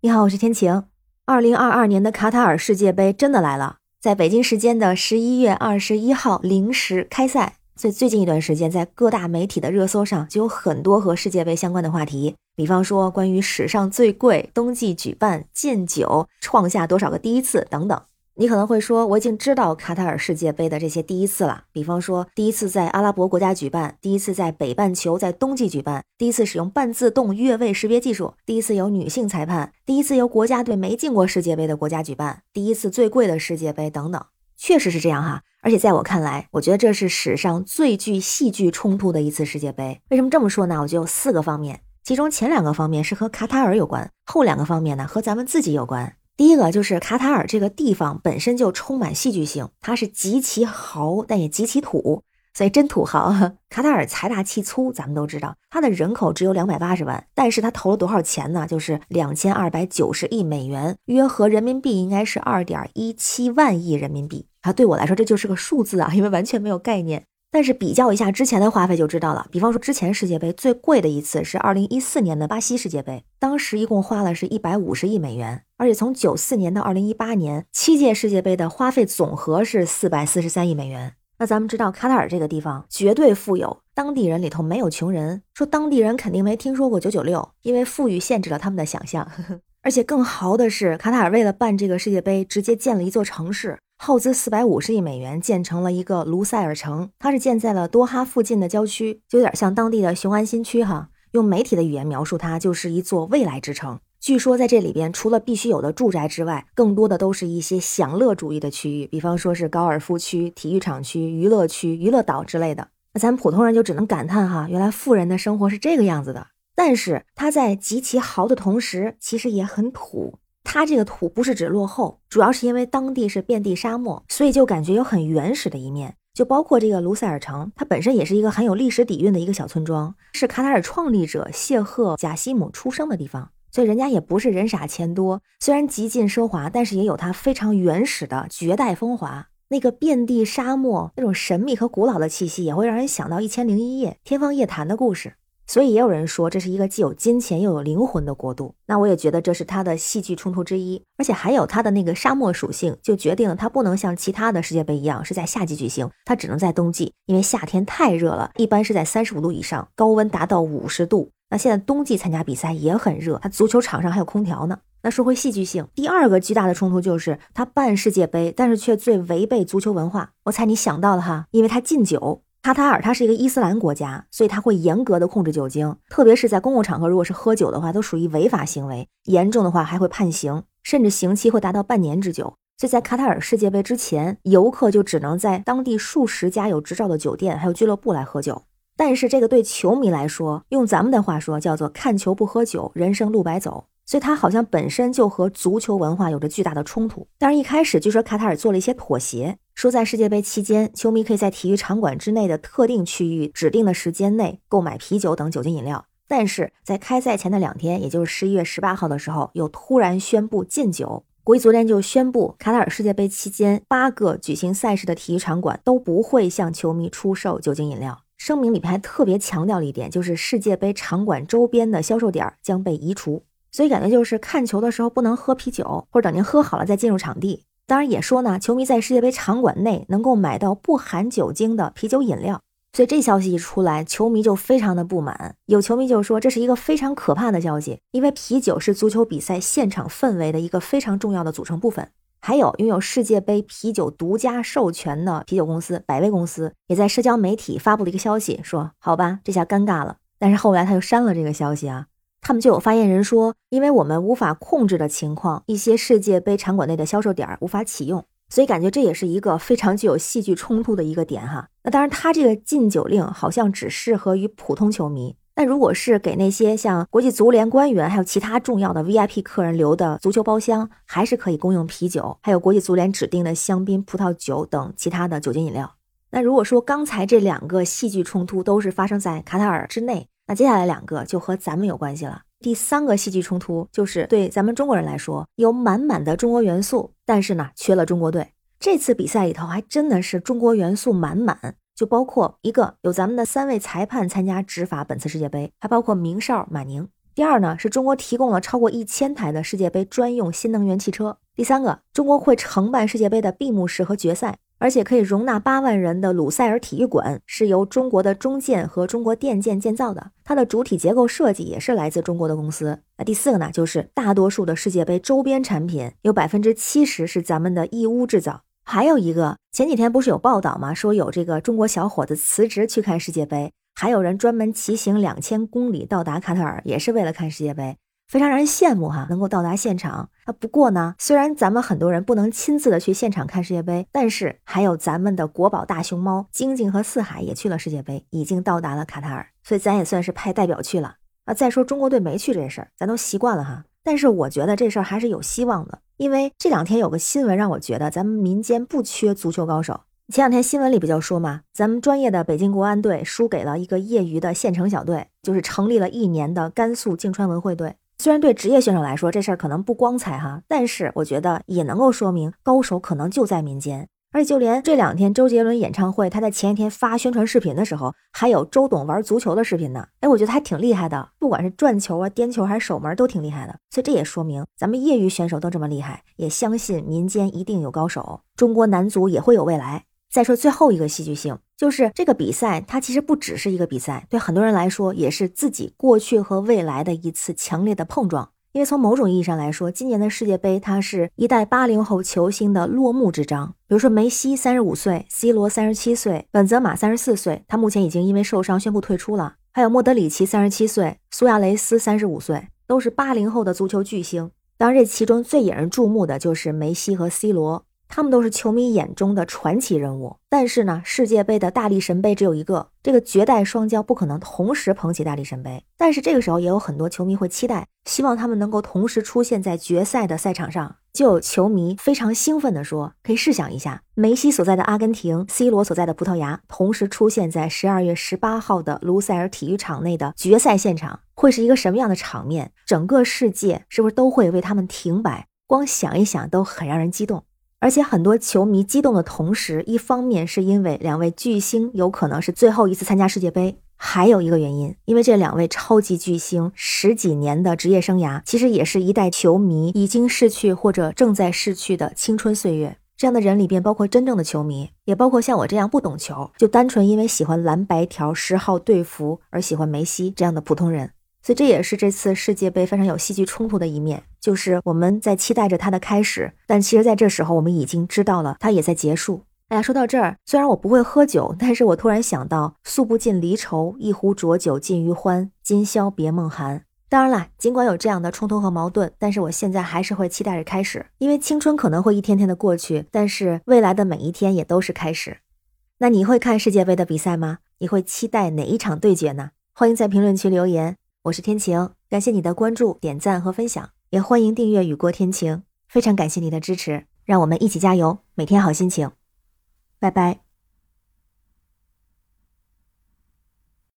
你好，我是天晴。二零二二年的卡塔尔世界杯真的来了，在北京时间的十一月二十一号零时开赛。所以最近一段时间，在各大媒体的热搜上就有很多和世界杯相关的话题，比方说关于史上最贵冬季举办、禁酒、创下多少个第一次等等。你可能会说，我已经知道卡塔尔世界杯的这些第一次了，比方说第一次在阿拉伯国家举办，第一次在北半球在冬季举办，第一次使用半自动越位识别技术，第一次有女性裁判，第一次由国家队没进过世界杯的国家举办，第一次最贵的世界杯等等，确实是这样哈。而且在我看来，我觉得这是史上最具戏剧冲突的一次世界杯。为什么这么说呢？我就有四个方面，其中前两个方面是和卡塔尔有关，后两个方面呢和咱们自己有关。第一个就是卡塔尔这个地方本身就充满戏剧性，它是极其豪，但也极其土，所以真土豪。卡塔尔财大气粗，咱们都知道，它的人口只有两百八十万，但是它投了多少钱呢？就是两千二百九十亿美元，约合人民币应该是二点一七万亿人民币啊。对我来说，这就是个数字啊，因为完全没有概念。但是比较一下之前的花费就知道了。比方说，之前世界杯最贵的一次是二零一四年的巴西世界杯，当时一共花了是一百五十亿美元。而且从九四年到二零一八年，七届世界杯的花费总和是四百四十三亿美元。那咱们知道，卡塔尔这个地方绝对富有，当地人里头没有穷人。说当地人肯定没听说过九九六，因为富裕限制了他们的想象。而且更豪的是，卡塔尔为了办这个世界杯，直接建了一座城市。耗资四百五十亿美元建成了一个卢塞尔城，它是建在了多哈附近的郊区，就有点像当地的雄安新区哈。用媒体的语言描述它，就是一座未来之城。据说在这里边，除了必须有的住宅之外，更多的都是一些享乐主义的区域，比方说是高尔夫区、体育场区、娱乐区、娱乐岛之类的。那咱们普通人就只能感叹哈，原来富人的生活是这个样子的。但是它在极其豪的同时，其实也很土。它这个土不是指落后，主要是因为当地是遍地沙漠，所以就感觉有很原始的一面。就包括这个卢塞尔城，它本身也是一个很有历史底蕴的一个小村庄，是卡塔尔创立者谢赫贾西姆出生的地方，所以人家也不是人傻钱多。虽然极尽奢华，但是也有它非常原始的绝代风华。那个遍地沙漠那种神秘和古老的气息，也会让人想到《一千零一夜》天方夜谭的故事。所以也有人说这是一个既有金钱又有灵魂的国度，那我也觉得这是它的戏剧冲突之一，而且还有它的那个沙漠属性，就决定了它不能像其他的世界杯一样是在夏季举行，它只能在冬季，因为夏天太热了，一般是在三十五度以上，高温达到五十度。那现在冬季参加比赛也很热，它足球场上还有空调呢。那说回戏剧性，第二个巨大的冲突就是它办世界杯，但是却最违背足球文化。我猜你想到了哈，因为它禁酒。卡塔尔它是一个伊斯兰国家，所以它会严格的控制酒精，特别是在公共场合，如果是喝酒的话，都属于违法行为，严重的话还会判刑，甚至刑期会达到半年之久。所以在卡塔尔世界杯之前，游客就只能在当地数十家有执照的酒店还有俱乐部来喝酒。但是这个对球迷来说，用咱们的话说叫做看球不喝酒，人生路白走。所以它好像本身就和足球文化有着巨大的冲突。当然一开始据说卡塔尔做了一些妥协。说在世界杯期间，球迷可以在体育场馆之内的特定区域、指定的时间内购买啤酒等酒精饮料。但是在开赛前的两天，也就是十一月十八号的时候，又突然宣布禁酒。国际足联就宣布，卡塔尔世界杯期间八个举行赛事的体育场馆都不会向球迷出售酒精饮料。声明里边还特别强调了一点，就是世界杯场馆周边的销售点将被移除。所以感觉就是看球的时候不能喝啤酒，或者等您喝好了再进入场地。当然也说呢，球迷在世界杯场馆内能够买到不含酒精的啤酒饮料，所以这消息一出来，球迷就非常的不满。有球迷就说这是一个非常可怕的消息，因为啤酒是足球比赛现场氛围的一个非常重要的组成部分。还有拥有世界杯啤酒独家授权的啤酒公司百威公司，也在社交媒体发布了一个消息，说好吧，这下尴尬了。但是后来他又删了这个消息啊。他们就有发言人说，因为我们无法控制的情况，一些世界杯场馆内的销售点无法启用，所以感觉这也是一个非常具有戏剧冲突的一个点哈。那当然，他这个禁酒令好像只适合于普通球迷，但如果是给那些像国际足联官员还有其他重要的 VIP 客人留的足球包厢，还是可以供应啤酒，还有国际足联指定的香槟、葡萄酒等其他的酒精饮料。那如果说刚才这两个戏剧冲突都是发生在卡塔尔之内。那接下来两个就和咱们有关系了。第三个戏剧冲突就是对咱们中国人来说有满满的中国元素，但是呢缺了中国队。这次比赛里头还真的是中国元素满满，就包括一个有咱们的三位裁判参加执法本次世界杯，还包括明哨马宁。第二呢，是中国提供了超过一千台的世界杯专用新能源汽车。第三个，中国会承办世界杯的闭幕式和决赛，而且可以容纳八万人的鲁塞尔体育馆是由中国的中建和中国电建建造的，它的主体结构设计也是来自中国的公司。那第四个呢，就是大多数的世界杯周边产品有百分之七十是咱们的义乌制造。还有一个，前几天不是有报道吗？说有这个中国小伙子辞职去看世界杯，还有人专门骑行两千公里到达卡塔尔，也是为了看世界杯。非常让人羡慕哈，能够到达现场啊。不过呢，虽然咱们很多人不能亲自的去现场看世界杯，但是还有咱们的国宝大熊猫晶晶和四海也去了世界杯，已经到达了卡塔尔，所以咱也算是派代表去了啊。再说中国队没去这事儿，咱都习惯了哈。但是我觉得这事儿还是有希望的，因为这两天有个新闻让我觉得咱们民间不缺足球高手。前两天新闻里不就说嘛，咱们专业的北京国安队输给了一个业余的县城小队，就是成立了一年的甘肃泾川文汇队。虽然对职业选手来说这事儿可能不光彩哈，但是我觉得也能够说明高手可能就在民间。而且就连这两天周杰伦演唱会，他在前一天发宣传视频的时候，还有周董玩足球的视频呢。哎，我觉得还挺厉害的，不管是转球啊、颠球还是守门都挺厉害的。所以这也说明咱们业余选手都这么厉害，也相信民间一定有高手，中国男足也会有未来。再说最后一个戏剧性，就是这个比赛，它其实不只是一个比赛，对很多人来说也是自己过去和未来的一次强烈的碰撞。因为从某种意义上来说，今年的世界杯它是一代八零后球星的落幕之章。比如说梅西三十五岁，C 罗三十七岁，本泽马三十四岁，他目前已经因为受伤宣布退出了。还有莫德里奇三十七岁，苏亚雷斯三十五岁，都是八零后的足球巨星。当然，这其中最引人注目的就是梅西和 C 罗。他们都是球迷眼中的传奇人物，但是呢，世界杯的大力神杯只有一个，这个绝代双骄不可能同时捧起大力神杯。但是这个时候也有很多球迷会期待，希望他们能够同时出现在决赛的赛场上。就有球迷非常兴奋地说：“可以试想一下，梅西所在的阿根廷，C 罗所在的葡萄牙，同时出现在十二月十八号的卢塞尔体育场内的决赛现场，会是一个什么样的场面？整个世界是不是都会为他们停摆？光想一想都很让人激动。”而且很多球迷激动的同时，一方面是因为两位巨星有可能是最后一次参加世界杯，还有一个原因，因为这两位超级巨星十几年的职业生涯，其实也是一代球迷已经逝去或者正在逝去的青春岁月。这样的人里边，包括真正的球迷，也包括像我这样不懂球，就单纯因为喜欢蓝白条十号队服而喜欢梅西这样的普通人。所以这也是这次世界杯非常有戏剧冲突的一面，就是我们在期待着它的开始，但其实在这时候我们已经知道了它也在结束。哎呀，说到这儿，虽然我不会喝酒，但是我突然想到“诉不尽离愁，一壶浊酒尽余欢，今宵别梦寒”。当然了，尽管有这样的冲突和矛盾，但是我现在还是会期待着开始，因为青春可能会一天天的过去，但是未来的每一天也都是开始。那你会看世界杯的比赛吗？你会期待哪一场对决呢？欢迎在评论区留言。我是天晴，感谢你的关注、点赞和分享，也欢迎订阅雨过天晴。非常感谢你的支持，让我们一起加油，每天好心情。拜拜。